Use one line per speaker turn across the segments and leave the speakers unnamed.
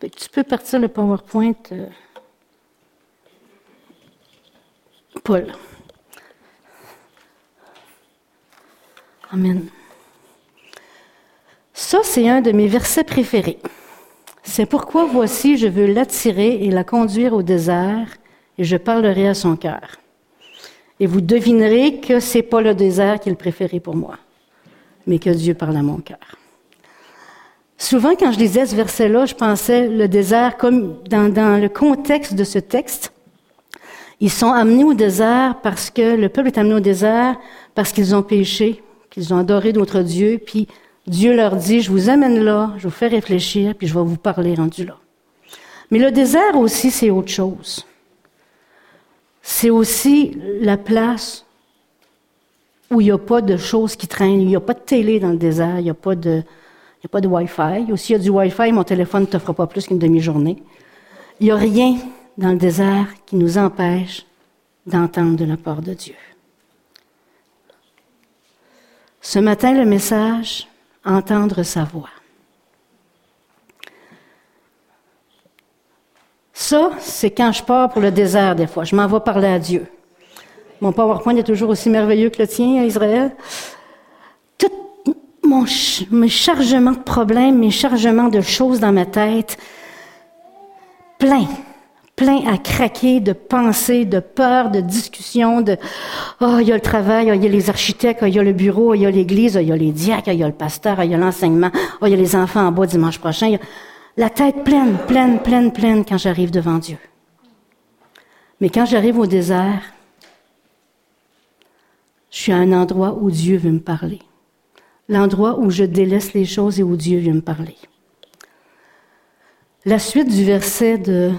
Tu peux partir le PowerPoint, euh, Paul. Amen. Ça, c'est un de mes versets préférés. C'est pourquoi voici, je veux l'attirer et la conduire au désert, et je parlerai à son cœur. Et vous devinerez que c'est pas le désert qui est le préféré pour moi, mais que Dieu parle à mon cœur. Souvent, quand je lisais ce verset-là, je pensais le désert comme dans, le contexte de ce texte. Ils sont amenés au désert parce que le peuple est amené au désert parce qu'ils ont péché, qu'ils ont adoré d'autres dieux, puis Dieu leur dit, je vous amène là, je vous fais réfléchir, puis je vais vous parler rendu là. Mais le désert aussi, c'est autre chose. C'est aussi la place où il n'y a pas de choses qui traînent. Il n'y a pas de télé dans le désert, il n'y a pas de, il n'y a pas de Wi-Fi. Aussi, il y a du Wi-Fi, mon téléphone ne te fera pas plus qu'une demi-journée. Il n'y a rien dans le désert qui nous empêche d'entendre de la part de Dieu. Ce matin, le message, entendre sa voix. Ça, c'est quand je pars pour le désert des fois. Je m'en vais parler à Dieu. Mon PowerPoint est toujours aussi merveilleux que le tien, Israël. Mon chargements de problèmes, mes chargements de choses dans ma tête, plein plein à craquer de pensées, de peurs, de discussions, de oh, il y a le travail, oh, il y a les architectes, oh, il y a le bureau, oh, il y a l'église, il y a les diacres, il y a le pasteur, il y a l'enseignement, il y a les enfants en bas dimanche prochain. La tête pleine, pleine, pleine, pleine quand j'arrive devant Dieu. Mais quand j'arrive au désert, je suis à un endroit où Dieu veut me parler. L'endroit où je délaisse les choses et où Dieu veut me parler. La suite du verset de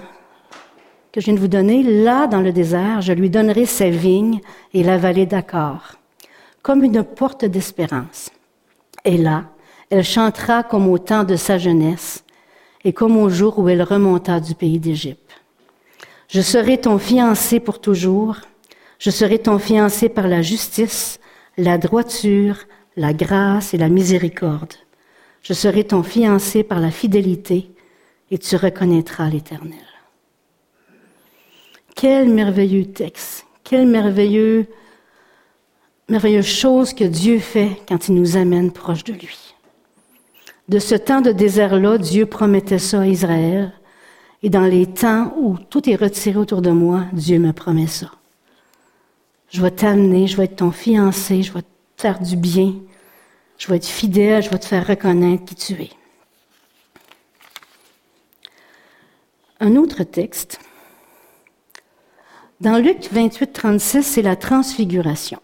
que je viens de vous donner, là dans le désert, je lui donnerai ses vignes et la vallée d'Accor, comme une porte d'espérance. Et là, elle chantera comme au temps de sa jeunesse et comme au jour où elle remonta du pays d'Égypte. Je serai ton fiancé pour toujours, je serai ton fiancé par la justice, la droiture, la grâce et la miséricorde. Je serai ton fiancé par la fidélité et tu reconnaîtras l'Éternel. Quel merveilleux texte, quelle merveilleuse chose que Dieu fait quand il nous amène proche de lui. De ce temps de désert-là, Dieu promettait ça à Israël. Et dans les temps où tout est retiré autour de moi, Dieu me promet ça. Je vais t'amener, je vais être ton fiancé, je vais faire du bien, je vais être fidèle, je vais te faire reconnaître qui tu es. Un autre texte, dans Luc 28, 36, c'est la transfiguration.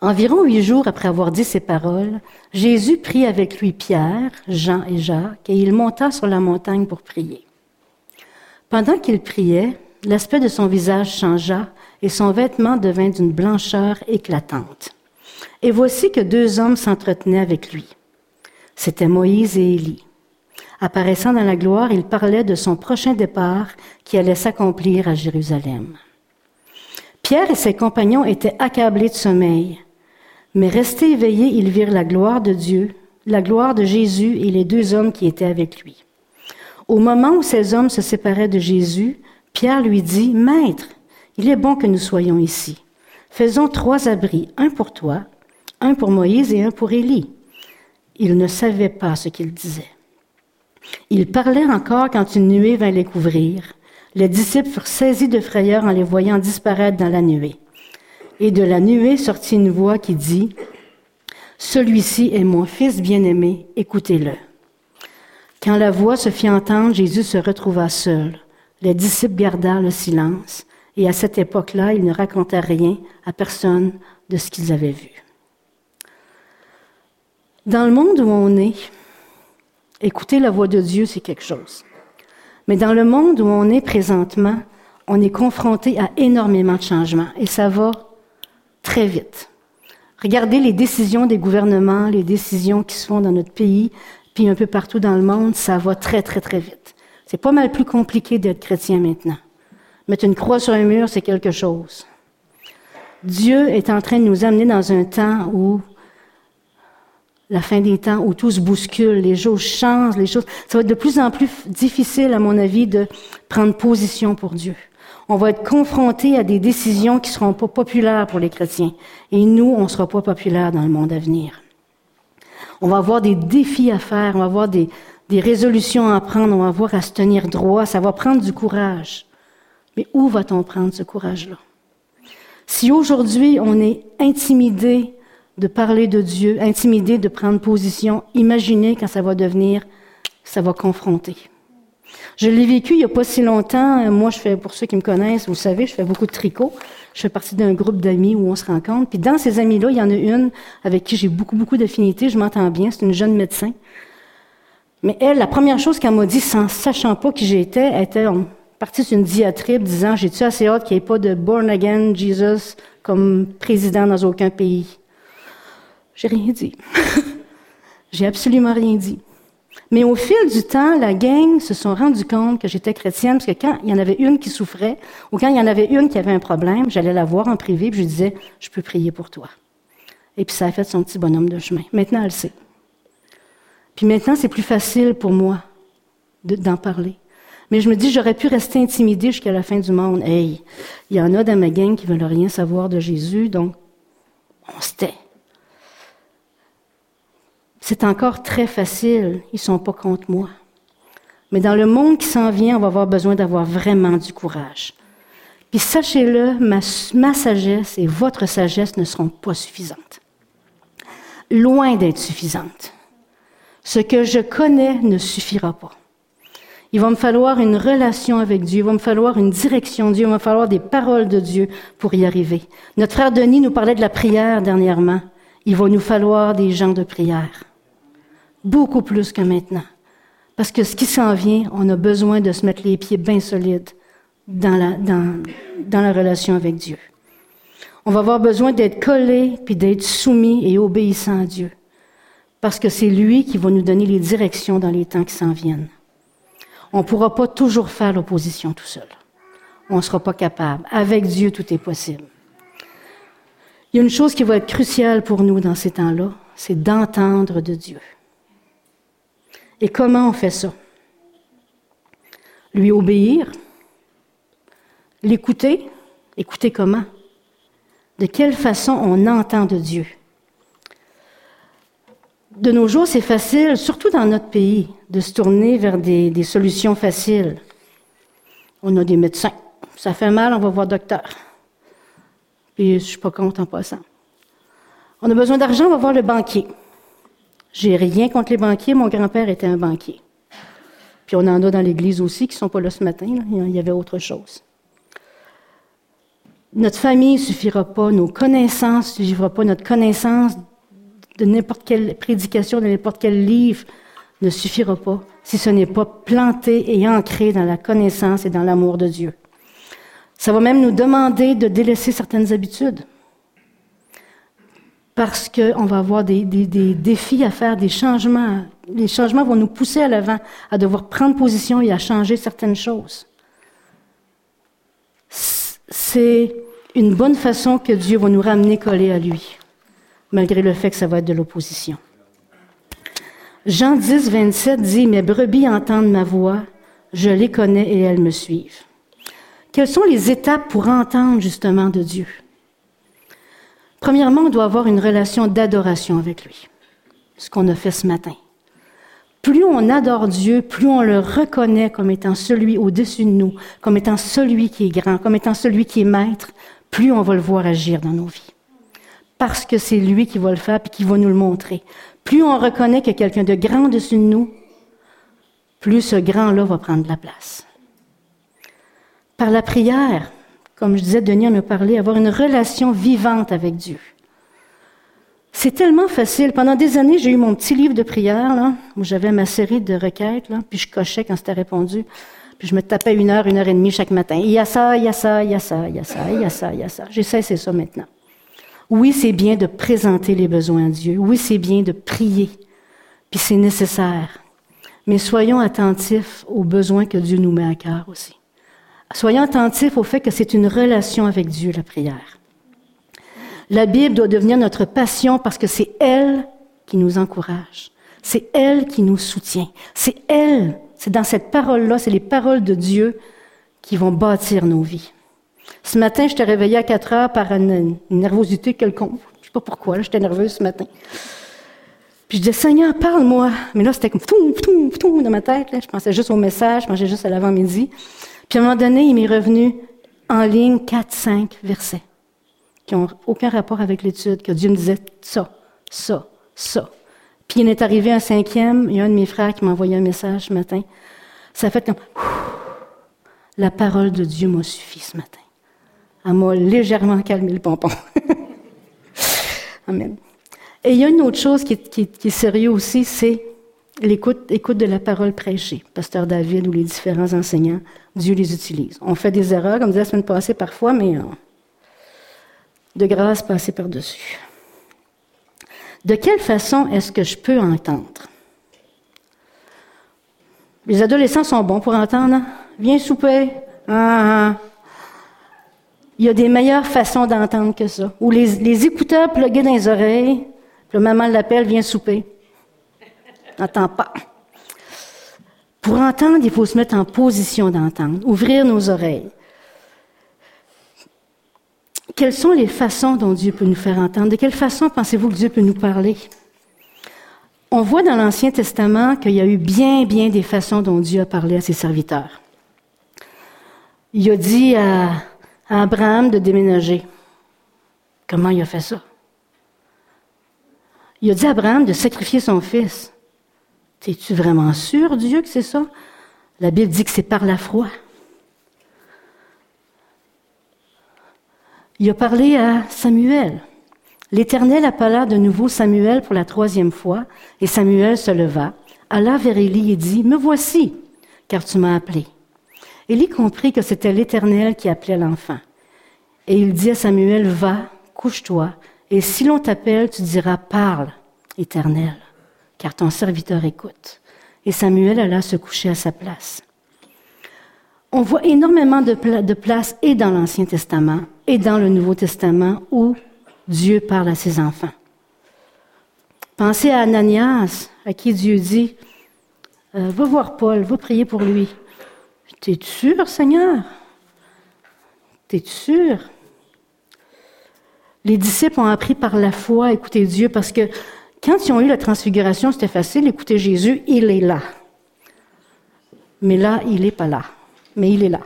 Environ huit jours après avoir dit ces paroles, Jésus prit avec lui Pierre, Jean et Jacques, et il monta sur la montagne pour prier. Pendant qu'il priait, l'aspect de son visage changea et son vêtement devint d'une blancheur éclatante. Et voici que deux hommes s'entretenaient avec lui. C'étaient Moïse et Élie. Apparaissant dans la gloire, il parlait de son prochain départ qui allait s'accomplir à Jérusalem. Pierre et ses compagnons étaient accablés de sommeil, mais restés éveillés, ils virent la gloire de Dieu, la gloire de Jésus et les deux hommes qui étaient avec lui. Au moment où ces hommes se séparaient de Jésus, Pierre lui dit, Maître, il est bon que nous soyons ici. Faisons trois abris, un pour toi, un pour Moïse et un pour Élie. Il ne savait pas ce qu'il disait. Il parlait encore quand une nuée vint les couvrir. Les disciples furent saisis de frayeur en les voyant disparaître dans la nuée. Et de la nuée sortit une voix qui dit, Celui-ci est mon fils bien-aimé, écoutez-le. Quand la voix se fit entendre, Jésus se retrouva seul. Les disciples gardèrent le silence, et à cette époque-là, ils ne racontaient rien à personne de ce qu'ils avaient vu. Dans le monde où on est, Écouter la voix de Dieu, c'est quelque chose. Mais dans le monde où on est présentement, on est confronté à énormément de changements et ça va très vite. Regardez les décisions des gouvernements, les décisions qui se font dans notre pays, puis un peu partout dans le monde, ça va très, très, très vite. C'est pas mal plus compliqué d'être chrétien maintenant. Mettre une croix sur un mur, c'est quelque chose. Dieu est en train de nous amener dans un temps où la fin des temps où tout se bouscule, les choses changent, les choses. Ça va être de plus en plus difficile, à mon avis, de prendre position pour Dieu. On va être confronté à des décisions qui seront pas populaires pour les chrétiens. Et nous, on sera pas populaires dans le monde à venir. On va avoir des défis à faire, on va avoir des, des résolutions à prendre, on va avoir à se tenir droit, ça va prendre du courage. Mais où va-t-on prendre ce courage-là? Si aujourd'hui on est intimidé de parler de Dieu, intimidé de prendre position, imaginez quand ça va devenir, ça va confronter. Je l'ai vécu il n'y a pas si longtemps. Moi, je fais, pour ceux qui me connaissent, vous savez, je fais beaucoup de tricot. Je fais partie d'un groupe d'amis où on se rencontre. Puis dans ces amis-là, il y en a une avec qui j'ai beaucoup, beaucoup d'affinités. Je m'entends bien. C'est une jeune médecin. Mais elle, la première chose qu'elle m'a dit, sans sachant pas qui j'étais, elle était partie d'une diatribe disant, j'ai-tu assez hâte qu'il n'y ait pas de born again Jesus comme président dans aucun pays. J'ai rien dit. j'ai absolument rien dit. Mais au fil du temps, la gang se sont rendu compte que j'étais chrétienne, parce que quand il y en avait une qui souffrait, ou quand il y en avait une qui avait un problème, j'allais la voir en privé, puis je lui disais, je peux prier pour toi. Et puis ça a fait son petit bonhomme de chemin. Maintenant, elle sait. Puis maintenant, c'est plus facile pour moi d'en parler. Mais je me dis, j'aurais pu rester intimidée jusqu'à la fin du monde. Hey, il y en a dans ma gang qui veulent rien savoir de Jésus, donc on se tait. C'est encore très facile, ils sont pas contre moi. Mais dans le monde qui s'en vient, on va avoir besoin d'avoir vraiment du courage. Puis sachez-le, ma, ma sagesse et votre sagesse ne seront pas suffisantes. Loin d'être suffisantes. Ce que je connais ne suffira pas. Il va me falloir une relation avec Dieu, il va me falloir une direction de Dieu, il va me falloir des paroles de Dieu pour y arriver. Notre frère Denis nous parlait de la prière dernièrement. Il va nous falloir des gens de prière beaucoup plus que maintenant. Parce que ce qui s'en vient, on a besoin de se mettre les pieds bien solides dans la, dans, dans la relation avec Dieu. On va avoir besoin d'être collé puis d'être soumis et obéissant à Dieu. Parce que c'est lui qui va nous donner les directions dans les temps qui s'en viennent. On ne pourra pas toujours faire l'opposition tout seul. On ne sera pas capable. Avec Dieu, tout est possible. Il y a une chose qui va être cruciale pour nous dans ces temps-là, c'est d'entendre de Dieu. Et comment on fait ça? Lui obéir? L'écouter? Écouter comment? De quelle façon on entend de Dieu? De nos jours, c'est facile, surtout dans notre pays, de se tourner vers des, solutions faciles. On a des médecins. Ça fait mal, on va voir docteur. Puis je suis pas contre en passant. On a besoin d'argent, on va voir le banquier. J'ai rien contre les banquiers. Mon grand-père était un banquier. Puis on en a dans l'Église aussi qui ne sont pas là ce matin. Il y avait autre chose. Notre famille ne suffira pas, nos connaissances ne suffira pas, notre connaissance de n'importe quelle prédication, de n'importe quel livre ne suffira pas si ce n'est pas planté et ancré dans la connaissance et dans l'amour de Dieu. Ça va même nous demander de délaisser certaines habitudes parce qu'on va avoir des, des, des, défis à faire, des changements. Les changements vont nous pousser à l'avant, à devoir prendre position et à changer certaines choses. C'est une bonne façon que Dieu va nous ramener collés à lui, malgré le fait que ça va être de l'opposition. Jean 10, 27 dit, Mes brebis entendent ma voix, je les connais et elles me suivent. Quelles sont les étapes pour entendre justement de Dieu? Premièrement, on doit avoir une relation d'adoration avec lui, ce qu'on a fait ce matin. Plus on adore Dieu, plus on le reconnaît comme étant celui au-dessus de nous, comme étant celui qui est grand, comme étant celui qui est maître, plus on va le voir agir dans nos vies. Parce que c'est lui qui va le faire et qui va nous le montrer. Plus on reconnaît qu'il y a quelqu'un de grand au-dessus de nous, plus ce grand-là va prendre la place. Par la prière, comme je disais, Denis en a parlé, avoir une relation vivante avec Dieu. C'est tellement facile. Pendant des années, j'ai eu mon petit livre de prière, où j'avais ma série de requêtes, puis je cochais quand c'était répondu. Puis je me tapais une heure, une heure et demie chaque matin. Il y a ça, il y a ça, il y a ça, il y a ça, il y a ça, il y a ça. J'ai cessé ça maintenant. Oui, c'est bien de présenter les besoins à Dieu. Oui, c'est bien de prier. Puis c'est nécessaire. Mais soyons attentifs aux besoins que Dieu nous met à cœur aussi. Soyons attentifs au fait que c'est une relation avec Dieu, la prière. La Bible doit devenir notre passion parce que c'est elle qui nous encourage. C'est elle qui nous soutient. C'est elle, c'est dans cette parole-là, c'est les paroles de Dieu qui vont bâtir nos vies. Ce matin, je t'ai réveillé à 4 heures par une, nervosité quelconque. Je sais pas pourquoi, j'étais nerveuse ce matin. Puis je disais, Seigneur, parle-moi. Mais là, c'était comme tout, tout, tout dans ma tête. Je pensais juste au message, je mangeais juste à l'avant-midi. Puis à un moment donné, il m'est revenu en ligne quatre, cinq versets qui n'ont aucun rapport avec l'étude, que Dieu me disait ça, ça, ça. Puis il est arrivé un cinquième, il y a un de mes frères qui m'a envoyé un message ce matin. Ça a fait comme la parole de Dieu m'a suffi ce matin. Elle m'a légèrement calmé le pompon. Amen. Et il y a une autre chose qui est, qui est, sérieux aussi, c'est l'écoute écoute de la parole prêchée. Pasteur David ou les différents enseignants, Dieu les utilise. On fait des erreurs, comme disait la semaine passée parfois, mais euh, de grâce passer par-dessus. De quelle façon est-ce que je peux entendre? Les adolescents sont bons pour entendre. Viens souper. Ah, ah. Il y a des meilleures façons d'entendre que ça. Ou les, les écouteurs plugués dans les oreilles, puis le maman l'appelle, viens souper. N'entends pas. Pour entendre, il faut se mettre en position d'entendre, ouvrir nos oreilles. Quelles sont les façons dont Dieu peut nous faire entendre? De quelle façon pensez-vous que Dieu peut nous parler? On voit dans l'Ancien Testament qu'il y a eu bien, bien des façons dont Dieu a parlé à ses serviteurs. Il a dit à, Abraham de déménager. Comment il a fait ça? Il a dit à Abraham de sacrifier son fils. Es-tu vraiment sûr, Dieu, que c'est ça? La Bible dit que c'est par la foi. Il a parlé à Samuel. L'Éternel appela de nouveau Samuel pour la troisième fois, et Samuel se leva, alla vers Élie et dit, Me voici, car tu m'as appelé. Élie comprit que c'était l'Éternel qui appelait l'enfant. Et il dit à Samuel, Va, couche-toi, et si l'on t'appelle, tu diras, Parle, Éternel, car ton serviteur écoute. Et Samuel alla se coucher à sa place. On voit énormément de, places et dans l'Ancien Testament et dans le Nouveau Testament où Dieu parle à ses enfants. Pensez à Ananias, à qui Dieu dit, euh, va voir Paul, va prier pour lui. T'es sûr, Seigneur? T'es sûr? Les disciples ont appris par la foi à écouter Dieu parce que quand ils ont eu la transfiguration, c'était facile, écouter Jésus, il est là. Mais là, il n'est pas là. Mais il est là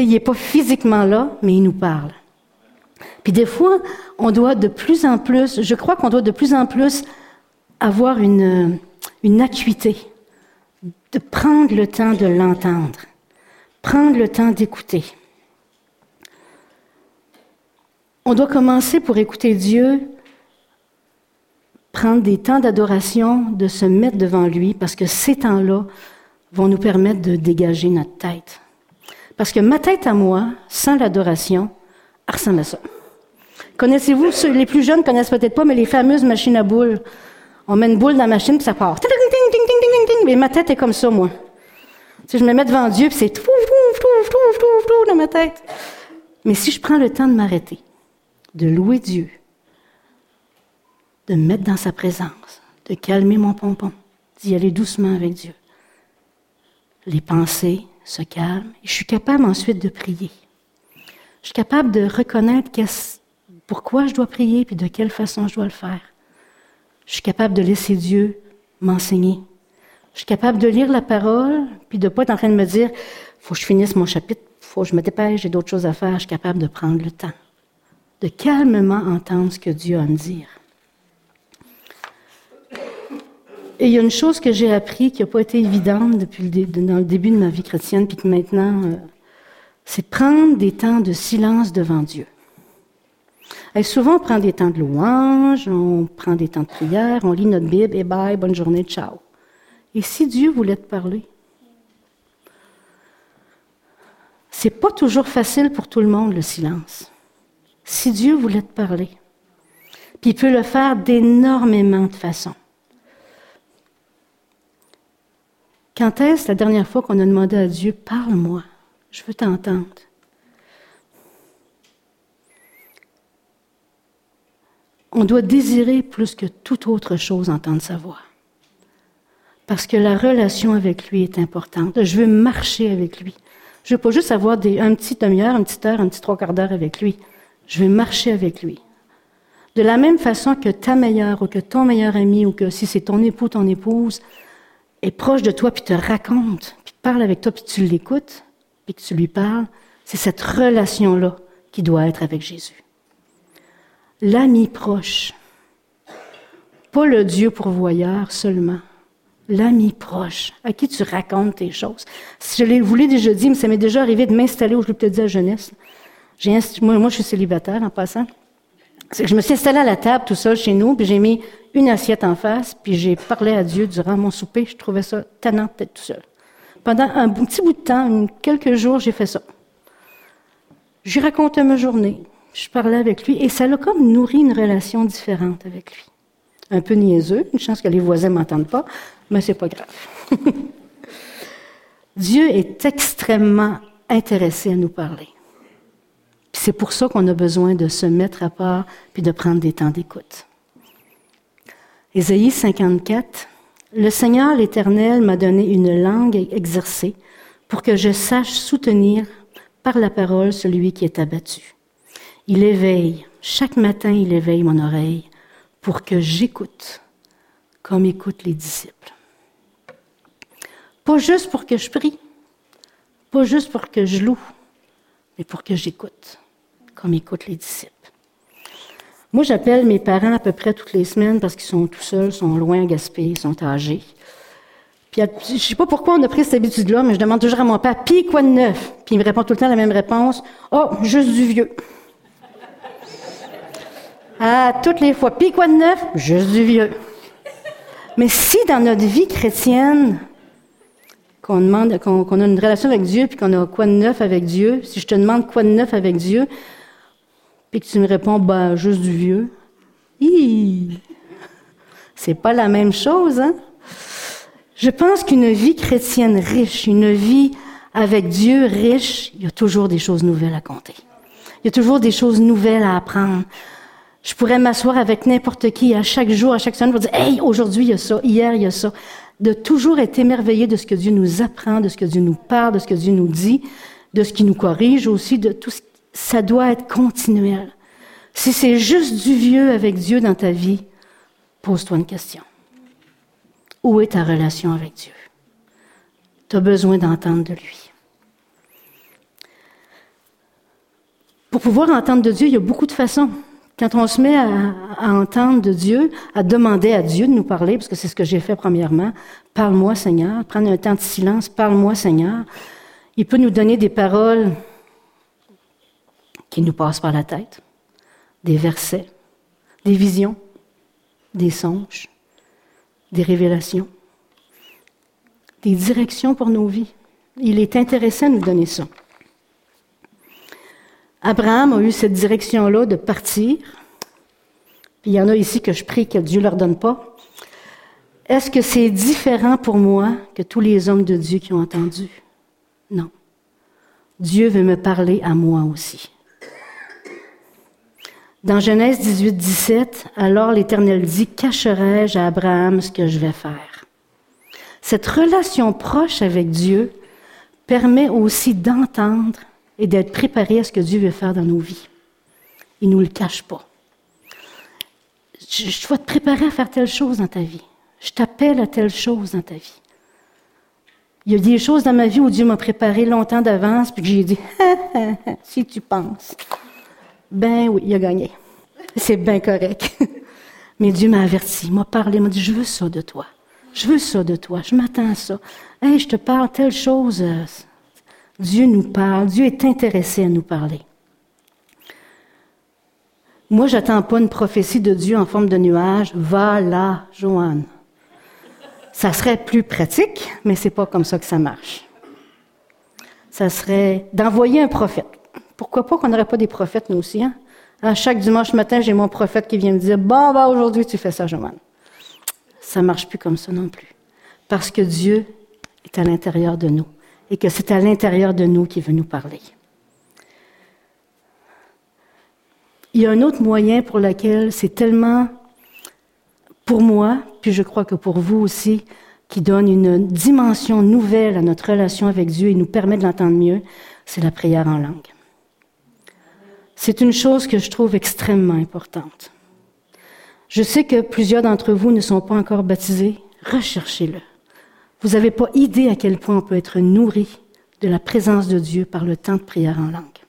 il n'est pas physiquement là, mais il nous parle. Puis des fois, on doit de plus en plus, je crois qu'on doit de plus en plus avoir une, une acuité, de prendre le temps de l'entendre, prendre le temps d'écouter. On doit commencer pour écouter Dieu, prendre des temps d'adoration, de se mettre devant lui, parce que ces temps-là vont nous permettre de dégager notre tête. Parce que ma tête à moi, sans l'adoration, ressemble à ça. Connaissez-vous, les plus jeunes connaissent peut-être pas, mais les fameuses machines à boules. On met une boule dans la machine, puis ça part. Mais ma tête est comme ça, moi. Si je me mets devant Dieu, puis c'est tout, dans ma tête. Mais si je prends le temps de m'arrêter, de louer Dieu, de me mettre dans sa présence, de calmer mon pompon, d'y aller doucement avec Dieu, les pensées, se calme, et je suis capable ensuite de prier. Je suis capable de reconnaître pourquoi je dois prier, puis de quelle façon je dois le faire. Je suis capable de laisser Dieu m'enseigner. Je suis capable de lire la parole, puis de pas être en train de me dire, faut que je finisse mon chapitre, faut que je me dépêche, j'ai d'autres choses à faire. Je suis capable de prendre le temps, de calmement entendre ce que Dieu a à me dire. Et il y a une chose que j'ai appris qui n'a pas été évidente depuis le dans le début de ma vie chrétienne, puis que maintenant, euh, c'est prendre des temps de silence devant Dieu. Et souvent, on prend des temps de louange, on prend des temps de prière, on lit notre Bible, et bye, bonne journée, ciao. Et si Dieu voulait te parler? C'est pas toujours facile pour tout le monde, le silence. Si Dieu voulait te parler, puis il peut le faire d'énormément de façons. Quand est-ce la dernière fois qu'on a demandé à Dieu, parle-moi, je veux t'entendre? On doit désirer plus que toute autre chose entendre sa voix. Parce que la relation avec lui est importante. Je veux marcher avec lui. Je veux pas juste avoir des, un petit demi-heure, une petite heure, un petit trois quarts d'heure avec lui. Je veux marcher avec lui. De la même façon que ta meilleure ou que ton meilleur ami ou que si c'est ton époux, ton épouse est proche de toi puis te raconte, puis parle avec toi puis tu l'écoutes, puis que tu lui parles, c'est cette relation-là qui doit être avec Jésus. L'ami proche, pas le Dieu pourvoyeur seulement, l'ami proche, à qui tu racontes tes choses. Si je vous l'ai déjà dit, mais ça m'est déjà arrivé de m'installer je te dire à jeunesse. Moi, moi, je suis célibataire en passant. C'est que je me suis installée à la table tout seul chez nous, puis j'ai mis une assiette en face, puis j'ai parlé à Dieu durant mon souper. Je trouvais ça tannant d'être tout seul. Pendant un petit bout de temps, quelques jours, j'ai fait ça. J'ai raconté ma journée. Je parlais avec lui et ça l'a comme nourri une relation différente avec lui. Un peu niaiseux, une chance que les voisins m'entendent pas, mais c'est pas grave. Dieu est extrêmement intéressé à nous parler. C'est pour ça qu'on a besoin de se mettre à part puis de prendre des temps d'écoute. Ésaïe 54. Le Seigneur l'Éternel m'a donné une langue exercée pour que je sache soutenir par la parole celui qui est abattu. Il éveille, chaque matin il éveille mon oreille pour que j'écoute comme écoutent les disciples. Pas juste pour que je prie, pas juste pour que je loue, mais pour que j'écoute comme écoutent les disciples. Moi, j'appelle mes parents à peu près toutes les semaines parce qu'ils sont tout seuls, sont loin à Gaspé, ils sont âgés. Puis, je sais pas pourquoi on a pris cette habitude-là, mais je demande toujours à mon père, puis quoi de neuf? Puis il me répond tout le temps la même réponse. Oh, juste du vieux. Ah, toutes les fois, puis quoi de neuf? Juste du vieux. Mais si dans notre vie chrétienne, qu'on demande, qu'on a une relation avec Dieu, puis qu'on a quoi de neuf avec Dieu, si je te demande quoi de neuf avec Dieu, puis que tu me réponds, bah, juste du vieux, c'est pas la même chose, hein? Je pense qu'une vie chrétienne riche, une vie avec Dieu riche, il y a toujours des choses nouvelles à compter. Il y a toujours des choses nouvelles à apprendre. Je pourrais m'asseoir avec n'importe qui à chaque jour, à chaque semaine pour dire, hey, aujourd'hui il y a ça, hier il y a ça. De toujours être émerveillé de ce que Dieu nous apprend, de ce que Dieu nous parle, de ce que Dieu nous dit, de ce qui nous corrige aussi, de tout ce ça doit être continuel. Si c'est juste du vieux avec Dieu dans ta vie, pose-toi une question. Où est ta relation avec Dieu? Tu as besoin d'entendre de lui. Pour pouvoir entendre de Dieu, il y a beaucoup de façons. Quand on se met à, entendre de Dieu, à demander à Dieu de nous parler, parce que c'est ce que j'ai fait premièrement, parle-moi Seigneur, prendre un temps de silence, parle-moi Seigneur. Il peut nous donner des paroles qui nous passent par la tête, des versets, des visions, des songes, des révélations, des directions pour nos vies. Il est intéressant de nous donner ça. Abraham a eu cette direction-là de partir. Il y en a ici que je prie que Dieu ne leur donne pas. Est-ce que c'est différent pour moi que tous les hommes de Dieu qui ont entendu? Non. Dieu veut me parler à moi aussi. Dans Genèse 18, 17, alors l'Éternel dit, cacherai-je à Abraham ce que je vais faire? Cette relation proche avec Dieu permet aussi d'entendre et d'être préparé à ce que Dieu veut faire dans nos vies. Il ne nous le cache pas. Je, je dois te préparer à faire telle chose dans ta vie. Je t'appelle à telle chose dans ta vie. Il y a des choses dans ma vie où Dieu m'a préparé longtemps d'avance, puis j'ai dit, si tu penses. Ben oui, il a gagné. C'est bien correct. Mais Dieu m'a averti, m'a parlé, m'a dit, je veux ça de toi. Je veux ça de toi. Je m'attends à ça. Hey, je te parle telle chose. Dieu nous parle. Dieu est intéressé à nous parler. Moi, j'attends pas une prophétie de Dieu en forme de nuage. Va là, Joanne. Ça serait plus pratique, mais c'est pas comme ça que ça marche. Ça serait d'envoyer un prophète. Pourquoi pas qu'on n'aurait pas des prophètes, nous aussi, hein? À chaque dimanche matin, j'ai mon prophète qui vient me dire, bon, bah, aujourd'hui, tu fais ça, Joanne. Ça marche plus comme ça non plus. Parce que Dieu est à l'intérieur de nous et que c'est à l'intérieur de nous qu'il veut nous parler. Il y a un autre moyen pour lequel c'est tellement, pour moi, puis je crois que pour vous aussi, qui donne une dimension nouvelle à notre relation avec Dieu et nous permet de l'entendre mieux, c'est la prière en langue. C'est une chose que je trouve extrêmement importante. Je sais que plusieurs d'entre vous ne sont pas encore baptisés. Recherchez-le. Vous n'avez pas idée à quel point on peut être nourri de la présence de Dieu par le temps de prière en langue.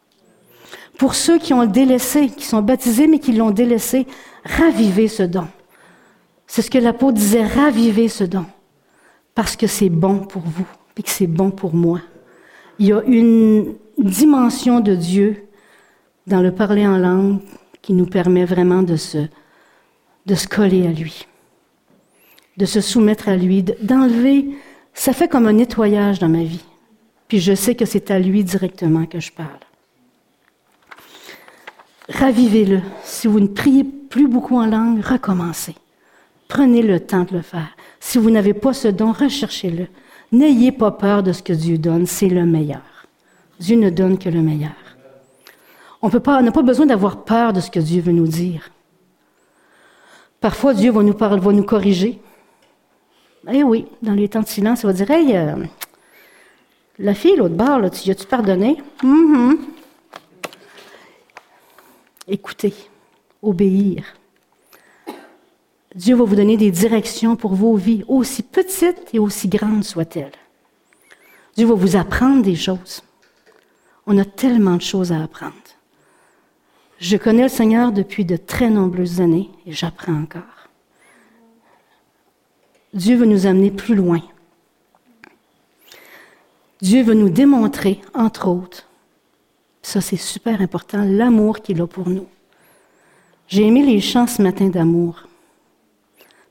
Pour ceux qui ont délaissé, qui sont baptisés mais qui l'ont délaissé, ravivez ce don. C'est ce que l'apôtre disait, ravivez ce don, parce que c'est bon pour vous et que c'est bon pour moi. Il y a une dimension de Dieu dans le parler en langue qui nous permet vraiment de se, de se coller à lui, de se soumettre à lui, d'enlever. Ça fait comme un nettoyage dans ma vie. Puis je sais que c'est à lui directement que je parle. Ravivez-le. Si vous ne priez plus beaucoup en langue, recommencez. Prenez le temps de le faire. Si vous n'avez pas ce don, recherchez-le. N'ayez pas peur de ce que Dieu donne, c'est le meilleur. Dieu ne donne que le meilleur. On n'a pas besoin d'avoir peur de ce que Dieu veut nous dire. Parfois, Dieu va nous parler, va nous corriger. Eh oui, dans les temps de silence, il va dire Hey, euh, la fille, l'autre bord, tu as-tu pardonné? Mm-hmm. Écoutez, obéir. Dieu va vous donner des directions pour vos vies, aussi petites et aussi grandes soient-elles. Dieu va vous apprendre des choses. On a tellement de choses à apprendre. Je connais le Seigneur depuis de très nombreuses années et j'apprends encore. Dieu veut nous amener plus loin. Dieu veut nous démontrer, entre autres, ça c'est super important, l'amour qu'il a pour nous. J'ai aimé les chants ce matin d'amour,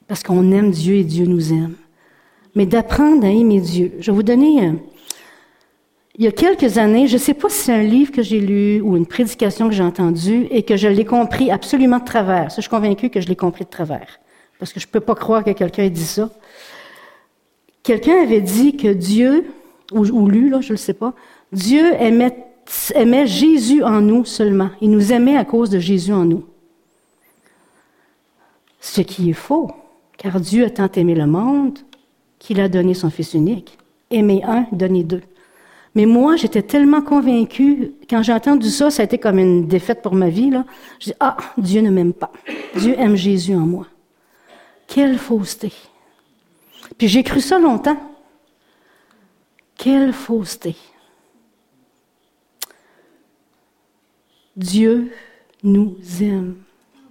parce qu'on aime Dieu et Dieu nous aime. Mais d'apprendre à aimer Dieu. Je vais vous donner il y a quelques années, je ne sais pas si c'est un livre que j'ai lu ou une prédication que j'ai entendue et que je l'ai compris absolument de travers. je suis convaincue que je l'ai compris de travers. Parce que je ne peux pas croire que quelqu'un ait dit ça. Quelqu'un avait dit que Dieu, ou, lu, là, je ne le sais pas, Dieu aimait, aimait Jésus en nous seulement. Il nous aimait à cause de Jésus en nous. Ce qui est faux, car Dieu a tant aimé le monde qu'il a donné son Fils unique. Aimer un, donner deux. Mais moi, j'étais tellement convaincue, quand j'ai entendu ça, ça a été comme une défaite pour ma vie. Je dis, ah, Dieu ne m'aime pas. Dieu aime Jésus en moi. Quelle fausseté. Puis j'ai cru ça longtemps. Quelle fausseté. Dieu nous aime.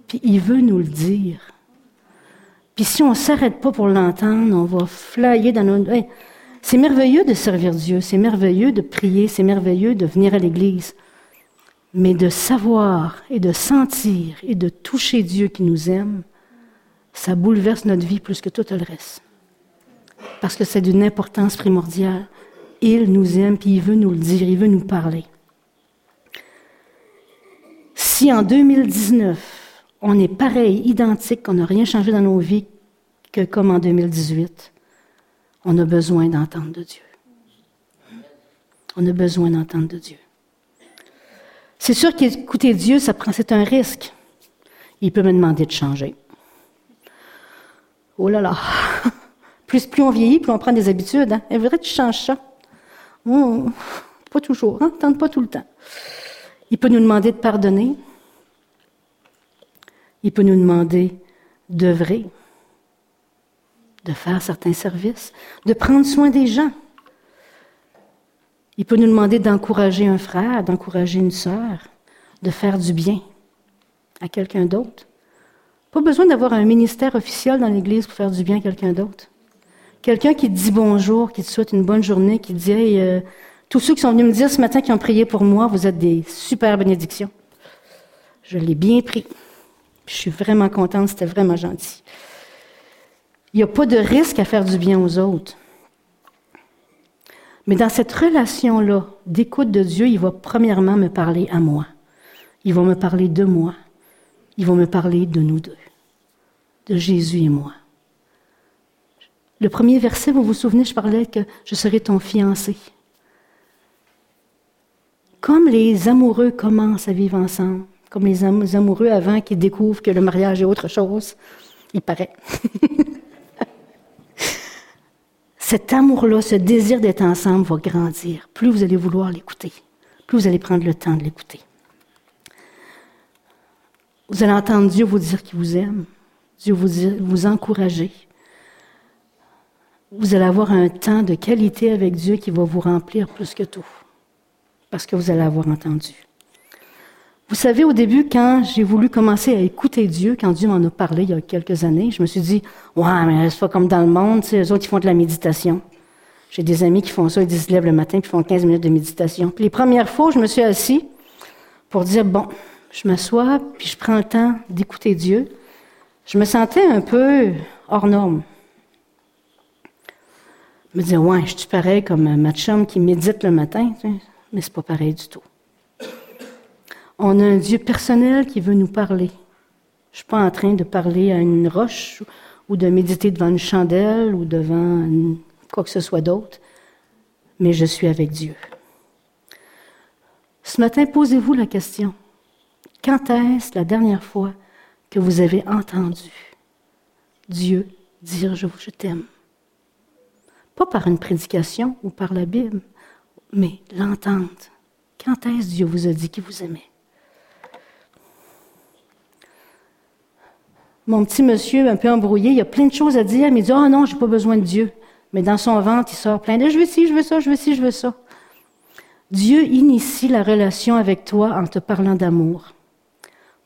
Puis il veut nous le dire. Puis si on ne s'arrête pas pour l'entendre, on va flyer dans nos... C'est merveilleux de servir Dieu, c'est merveilleux de prier, c'est merveilleux de venir à l'Église. Mais de savoir et de sentir et de toucher Dieu qui nous aime, ça bouleverse notre vie plus que tout le reste. Parce que c'est d'une importance primordiale. Il nous aime, puis il veut nous le dire, il veut nous parler. Si en 2019, on est pareil, identique, qu'on n'a rien changé dans nos vies que comme en 2018, on a besoin d'entendre de Dieu. On a besoin d'entendre de Dieu. C'est sûr qu'écouter Dieu, ça prend, c'est un risque. Il peut me demander de changer. Oh là là! Plus, plus on vieillit, plus on prend des habitudes. Hein? Il vrai que tu changes ça. Oh, pas toujours, hein? Tente pas tout le temps. Il peut nous demander de pardonner. Il peut nous demander d'œuvrer de faire certains services, de prendre soin des gens. Il peut nous demander d'encourager un frère, d'encourager une sœur, de faire du bien à quelqu'un d'autre. Pas besoin d'avoir un ministère officiel dans l'Église pour faire du bien à quelqu'un d'autre. Quelqu'un qui te dit bonjour, qui te souhaite une bonne journée, qui te dit hey, euh, tous ceux qui sont venus me dire ce matin qui ont prié pour moi, vous êtes des super bénédictions. Je l'ai bien pris. Je suis vraiment contente, c'était vraiment gentil. Il n'y a pas de risque à faire du bien aux autres. Mais dans cette relation-là d'écoute de Dieu, il va premièrement me parler à moi. Il va me parler de moi. Il va me parler de nous deux, de Jésus et moi. Le premier verset, vous vous souvenez, je parlais que je serai ton fiancé. Comme les amoureux commencent à vivre ensemble, comme les amoureux avant qui découvrent que le mariage est autre chose. Il paraît. Cet amour-là, ce désir d'être ensemble va grandir. Plus vous allez vouloir l'écouter, plus vous allez prendre le temps de l'écouter. Vous allez entendre Dieu vous dire qu'il vous aime, Dieu vous, vous encourager. Vous allez avoir un temps de qualité avec Dieu qui va vous remplir plus que tout, parce que vous allez avoir entendu. Vous savez, au début, quand j'ai voulu commencer à écouter Dieu, quand Dieu m'en a parlé il y a quelques années, je me suis dit, ouais, mais c'est pas comme dans le monde, tu eux autres, ils font de la méditation. J'ai des amis qui font ça, ils se lèvent le matin, puis font 15 minutes de méditation. Puis les premières fois, je me suis assis pour dire, bon, je m'assois, puis je prends le temps d'écouter Dieu. Je me sentais un peu hors norme. Je me disais, ouais, je suis pareil comme ma chum qui médite le matin, mais c'est pas pareil du tout. On a un Dieu personnel qui veut nous parler. Je suis pas en train de parler à une roche ou de méditer devant une chandelle ou devant quoi que ce soit d'autre, mais je suis avec Dieu. Ce matin, posez-vous la question. Quand est-ce la dernière fois que vous avez entendu Dieu dire je, je t'aime Pas par une prédication ou par la Bible, mais l'entendre. Quand est-ce Dieu vous a dit qu'il vous aimait? Mon petit monsieur, un peu embrouillé, il a plein de choses à dire, mais il dit Oh non, j'ai pas besoin de Dieu. Mais dans son ventre, il sort plein de Je veux ci, je veux ça, je veux ci, je veux ça. Dieu initie la relation avec toi en te parlant d'amour.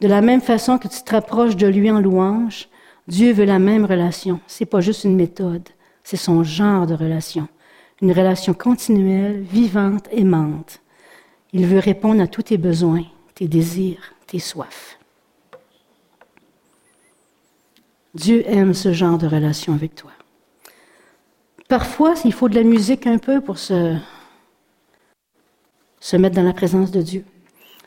De la même façon que tu te rapproches de lui en louange, Dieu veut la même relation. C'est pas juste une méthode, c'est son genre de relation. Une relation continuelle, vivante, aimante. Il veut répondre à tous tes besoins, tes désirs, tes soifs. Dieu aime ce genre de relation avec toi. Parfois, il faut de la musique un peu pour se, se mettre dans la présence de Dieu.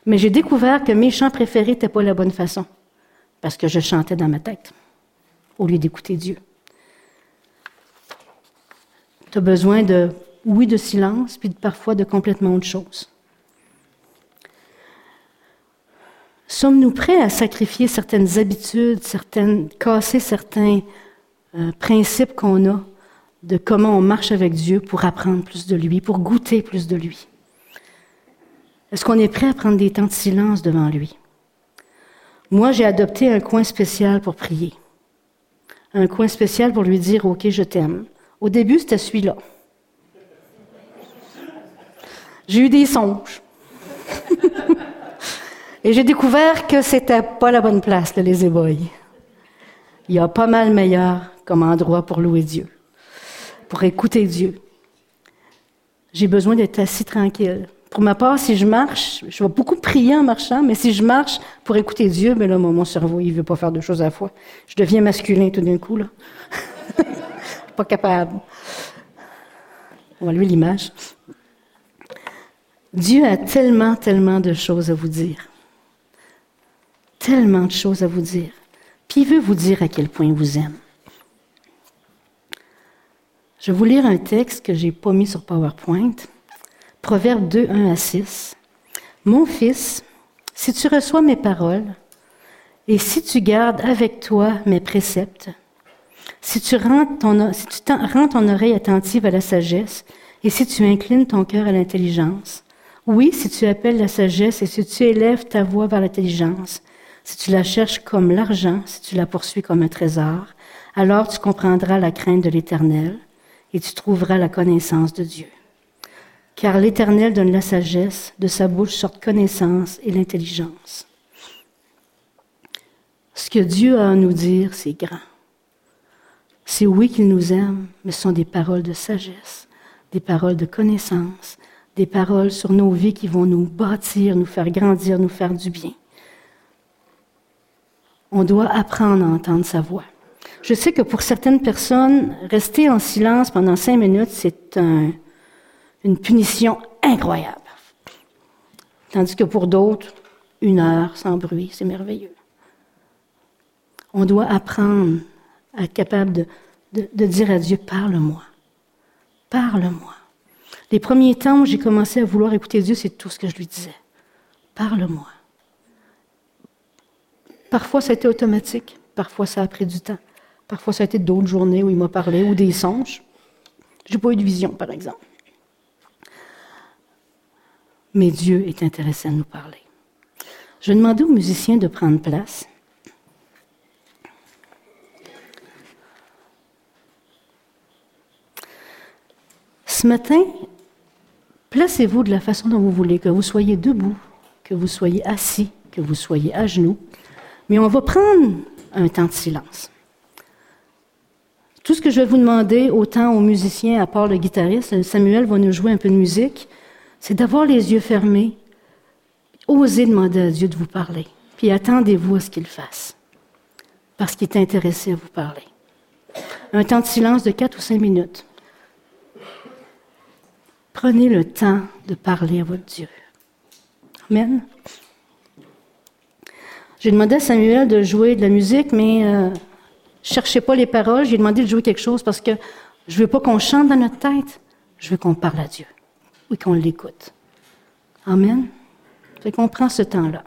Mais j'ai découvert que mes chants préférés n'étaient pas la bonne façon, parce que je chantais dans ma tête, au lieu d'écouter Dieu. Tu as besoin de, oui, de silence, puis parfois de complètement autre chose. Sommes-nous prêts à sacrifier certaines habitudes, certaines, casser certains euh, principes qu'on a de comment on marche avec Dieu pour apprendre plus de lui, pour goûter plus de lui? Est-ce qu'on est prêt à prendre des temps de silence devant lui? Moi, j'ai adopté un coin spécial pour prier. Un coin spécial pour lui dire, OK, je t'aime. Au début, c'était celui-là. J'ai eu des songes. Et j'ai découvert que c'était pas la bonne place, les éboïs. Il y a pas mal meilleur comme endroit pour louer Dieu, pour écouter Dieu. J'ai besoin d'être assis tranquille. Pour ma part, si je marche, je vais beaucoup prier en marchant, mais si je marche pour écouter Dieu, ben là, mon cerveau, il veut pas faire deux choses à la fois. Je deviens masculin tout d'un coup, là. pas capable. On va lui l'image. Dieu a tellement, tellement de choses à vous dire tellement de choses à vous dire. Puis il veut vous dire à quel point il vous aime. Je vais vous lire un texte que j'ai pas mis sur PowerPoint. Proverbe 2, 1 à 6. Mon fils, si tu reçois mes paroles et si tu gardes avec toi mes préceptes, si tu rends ton, si tu rends ton oreille attentive à la sagesse et si tu inclines ton cœur à l'intelligence, oui, si tu appelles la sagesse et si tu élèves ta voix vers l'intelligence, si tu la cherches comme l'argent, si tu la poursuis comme un trésor, alors tu comprendras la crainte de l'Éternel et tu trouveras la connaissance de Dieu. Car l'Éternel donne la sagesse, de sa bouche sortent connaissance et l'intelligence. Ce que Dieu a à nous dire, c'est grand. C'est oui qu'il nous aime, mais ce sont des paroles de sagesse, des paroles de connaissance, des paroles sur nos vies qui vont nous bâtir, nous faire grandir, nous faire du bien. On doit apprendre à entendre sa voix. Je sais que pour certaines personnes, rester en silence pendant cinq minutes, c'est une punition incroyable. Tandis que pour d'autres, une heure sans bruit, c'est merveilleux. On doit apprendre à être capable de, dire à Dieu, parle-moi, parle-moi. Les premiers temps où j'ai commencé à vouloir écouter Dieu, c'est tout ce que je lui disais. Parle-moi. Parfois, ça a été automatique. Parfois, ça a pris du temps. Parfois, ça a été d'autres journées où il m'a parlé ou des songes. Je n'ai pas eu de vision, par exemple. Mais Dieu est intéressé à nous parler. Je demandais aux musiciens de prendre place. Ce matin, placez-vous de la façon dont vous voulez, que vous soyez debout, que vous soyez assis, que vous soyez à genoux. Mais on va prendre un temps de silence. Tout ce que je vais vous demander, autant aux musiciens, à part le guitariste, Samuel va nous jouer un peu de musique, c'est d'avoir les yeux fermés, osez demander à Dieu de vous parler, puis attendez-vous à ce qu'il fasse, parce qu'il est intéressé à vous parler. Un temps de silence de quatre ou cinq minutes. Prenez le temps de parler à votre Dieu. Amen. J'ai demandé à Samuel de jouer de la musique, mais euh, je cherchais pas les paroles. J'ai demandé de jouer quelque chose parce que je veux pas qu'on chante dans notre tête. Je veux qu'on parle à Dieu. Oui, qu'on l'écoute. Amen. Fait qu'on prend ce temps-là.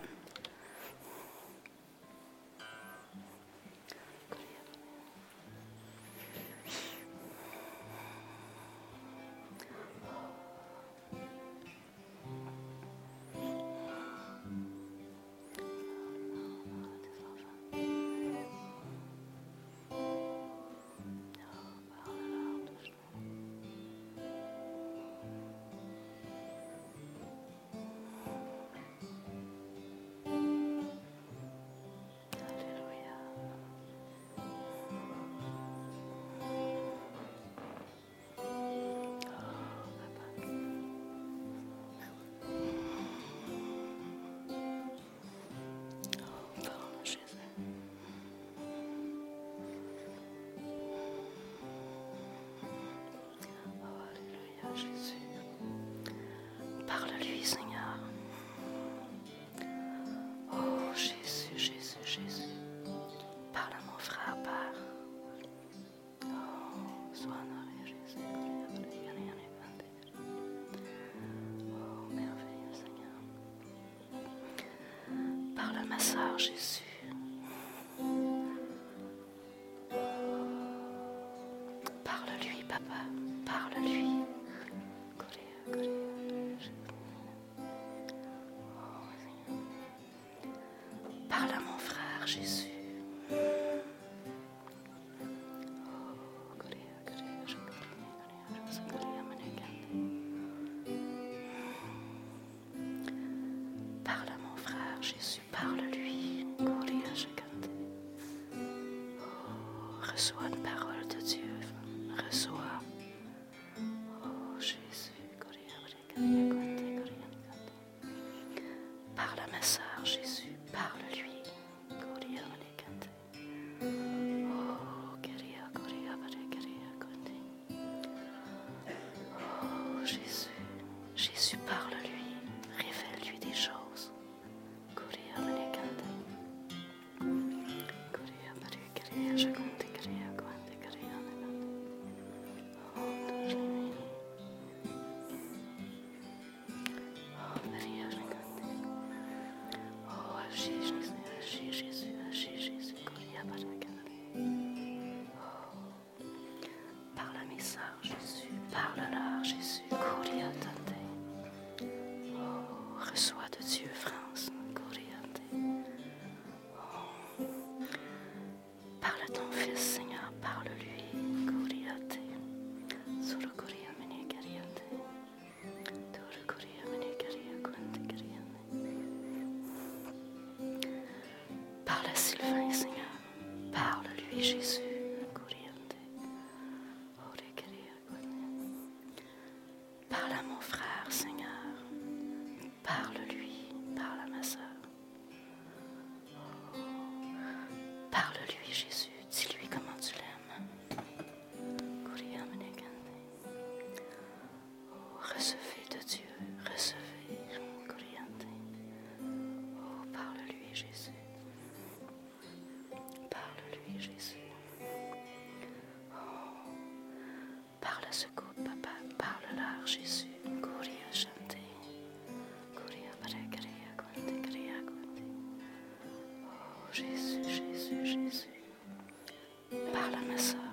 Jésus.
Parle-lui, Seigneur. Oh Jésus, Jésus, Jésus. Parle à mon frère, Père. Oh, sois honoré, Jésus. Oh, merveilleux Seigneur. Parle à ma soeur, Jésus. Jesus. parle.